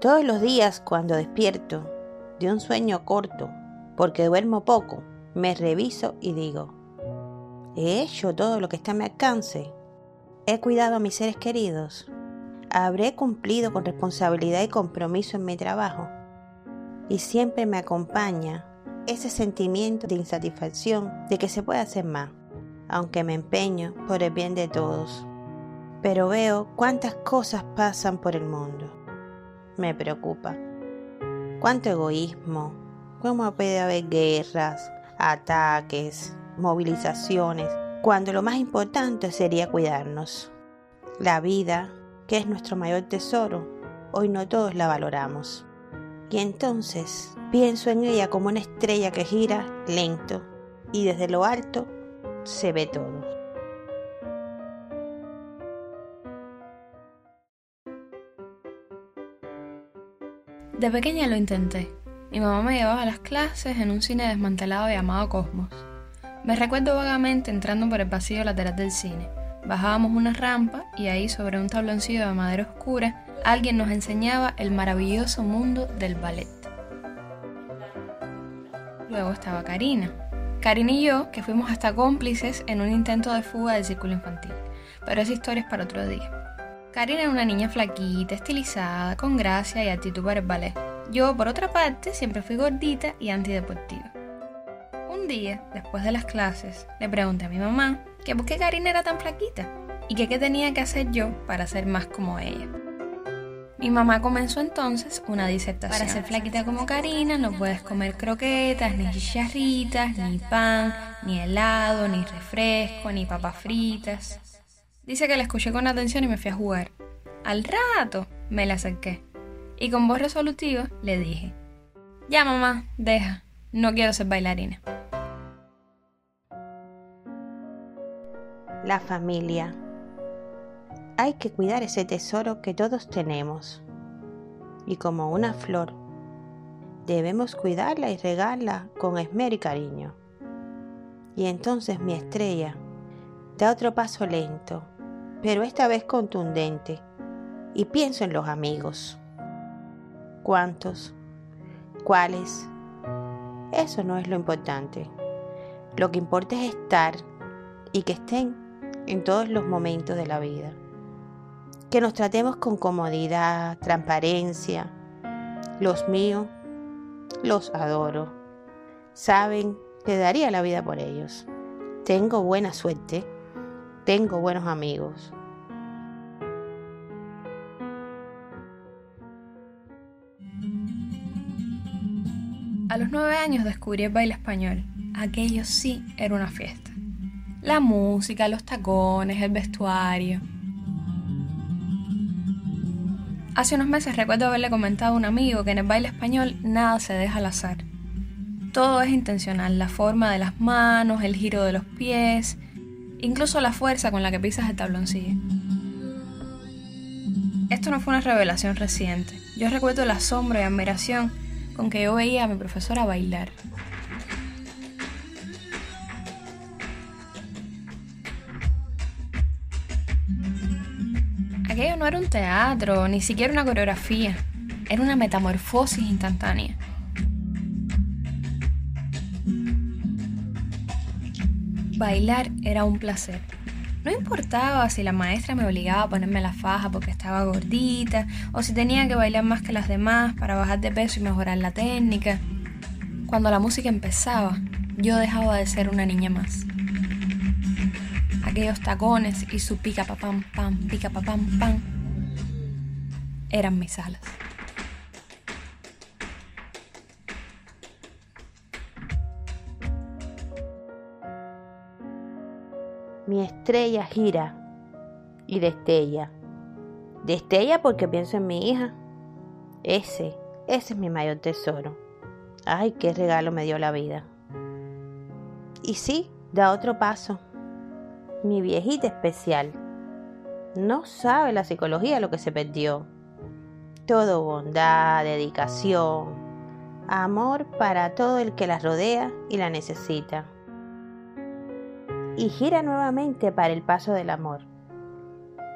Todos los días cuando despierto de un sueño corto, porque duermo poco, me reviso y digo, ¿he hecho todo lo que está a mi alcance? ¿He cuidado a mis seres queridos? ¿Habré cumplido con responsabilidad y compromiso en mi trabajo? Y siempre me acompaña ese sentimiento de insatisfacción de que se puede hacer más, aunque me empeño por el bien de todos. Pero veo cuántas cosas pasan por el mundo. Me preocupa. Cuánto egoísmo, cómo puede haber guerras, ataques, movilizaciones, cuando lo más importante sería cuidarnos. La vida, que es nuestro mayor tesoro, hoy no todos la valoramos. Y entonces pienso en ella como una estrella que gira lento y desde lo alto se ve todo. De pequeña lo intenté. Mi mamá me llevaba a las clases en un cine desmantelado llamado Cosmos. Me recuerdo vagamente entrando por el pasillo lateral del cine. Bajábamos una rampa y ahí sobre un tabloncillo de madera oscura alguien nos enseñaba el maravilloso mundo del ballet. Luego estaba Karina. Karina y yo, que fuimos hasta cómplices en un intento de fuga del círculo infantil. Pero esa historia es para otro día. Karina era una niña flaquita, estilizada, con gracia y actitud para el ballet. Yo, por otra parte, siempre fui gordita y antideportiva. Un día, después de las clases, le pregunté a mi mamá que por qué Karina era tan flaquita y que qué tenía que hacer yo para ser más como ella. Mi mamá comenzó entonces una disertación. Para ser flaquita como Karina no puedes comer croquetas, ni chicharritas, ni pan, ni helado, ni refresco, ni papas fritas. Dice que la escuché con atención y me fui a jugar. Al rato me la acerqué y con voz resolutiva le dije, ya mamá, deja, no quiero ser bailarina. La familia hay que cuidar ese tesoro que todos tenemos. Y como una flor, debemos cuidarla y regarla con esmero y cariño. Y entonces mi estrella da otro paso lento, pero esta vez contundente, y pienso en los amigos. ¿Cuántos? ¿Cuáles? Eso no es lo importante. Lo que importa es estar y que estén en todos los momentos de la vida que nos tratemos con comodidad, transparencia. Los míos los adoro. Saben que daría la vida por ellos. Tengo buena suerte. Tengo buenos amigos. A los nueve años descubrí el baile español. Aquello sí era una fiesta. La música, los tacones, el vestuario. Hace unos meses recuerdo haberle comentado a un amigo que en el baile español nada se deja al azar. Todo es intencional, la forma de las manos, el giro de los pies, incluso la fuerza con la que pisas el tabloncillo. Esto no fue una revelación reciente. Yo recuerdo el asombro y admiración con que yo veía a mi profesora bailar. Aquello no era un teatro, ni siquiera una coreografía. Era una metamorfosis instantánea. Bailar era un placer. No importaba si la maestra me obligaba a ponerme la faja porque estaba gordita, o si tenía que bailar más que las demás para bajar de peso y mejorar la técnica. Cuando la música empezaba, yo dejaba de ser una niña más aquellos tacones y su pica papam pam, pica papam pam, eran mis alas. Mi estrella gira y destella. Destella porque pienso en mi hija. Ese, ese es mi mayor tesoro. Ay, qué regalo me dio la vida. Y sí, da otro paso mi viejita especial. No sabe la psicología lo que se perdió. Todo bondad, dedicación, amor para todo el que la rodea y la necesita. Y gira nuevamente para el paso del amor.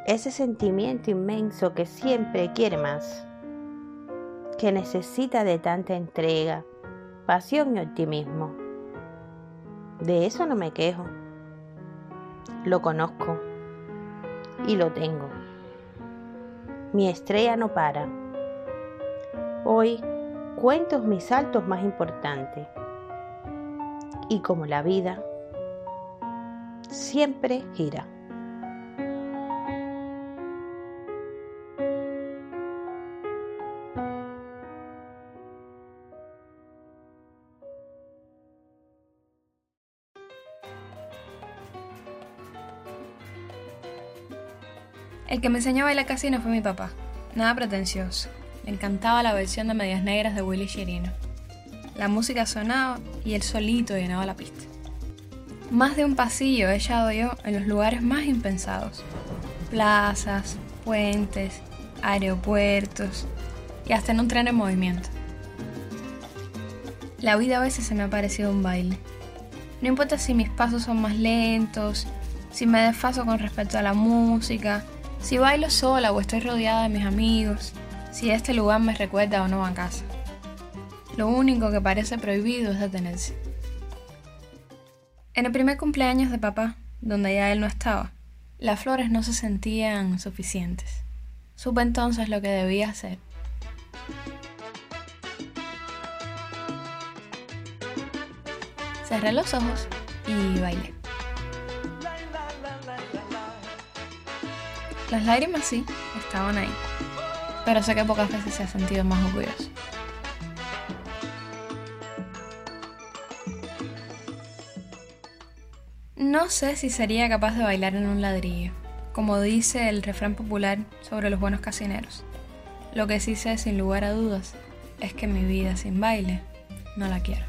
Ese sentimiento inmenso que siempre quiere más. que necesita de tanta entrega, pasión y optimismo. De eso no me quejo. Lo conozco y lo tengo. Mi estrella no para. Hoy cuento mis saltos más importantes. Y como la vida, siempre gira. El que me enseñó a bailar casino fue mi papá. Nada pretencioso. Me encantaba la versión de Medias Negras de Willy Chirino. La música sonaba y él solito llenaba la pista. Más de un pasillo he echado yo en los lugares más impensados. Plazas, puentes, aeropuertos y hasta en un tren en movimiento. La vida a veces se me ha parecido un baile. No importa si mis pasos son más lentos, si me desfaso con respecto a la música, si bailo sola o estoy rodeada de mis amigos, si este lugar me recuerda o no a casa. Lo único que parece prohibido es detenerse. En el primer cumpleaños de papá, donde ya él no estaba, las flores no se sentían suficientes. Supe entonces lo que debía hacer. Cerré los ojos y bailé. Las lágrimas sí, estaban ahí, pero sé que pocas veces se ha sentido más orgulloso. No sé si sería capaz de bailar en un ladrillo, como dice el refrán popular sobre los buenos casineros. Lo que sí sé sin lugar a dudas es que mi vida sin baile no la quiero.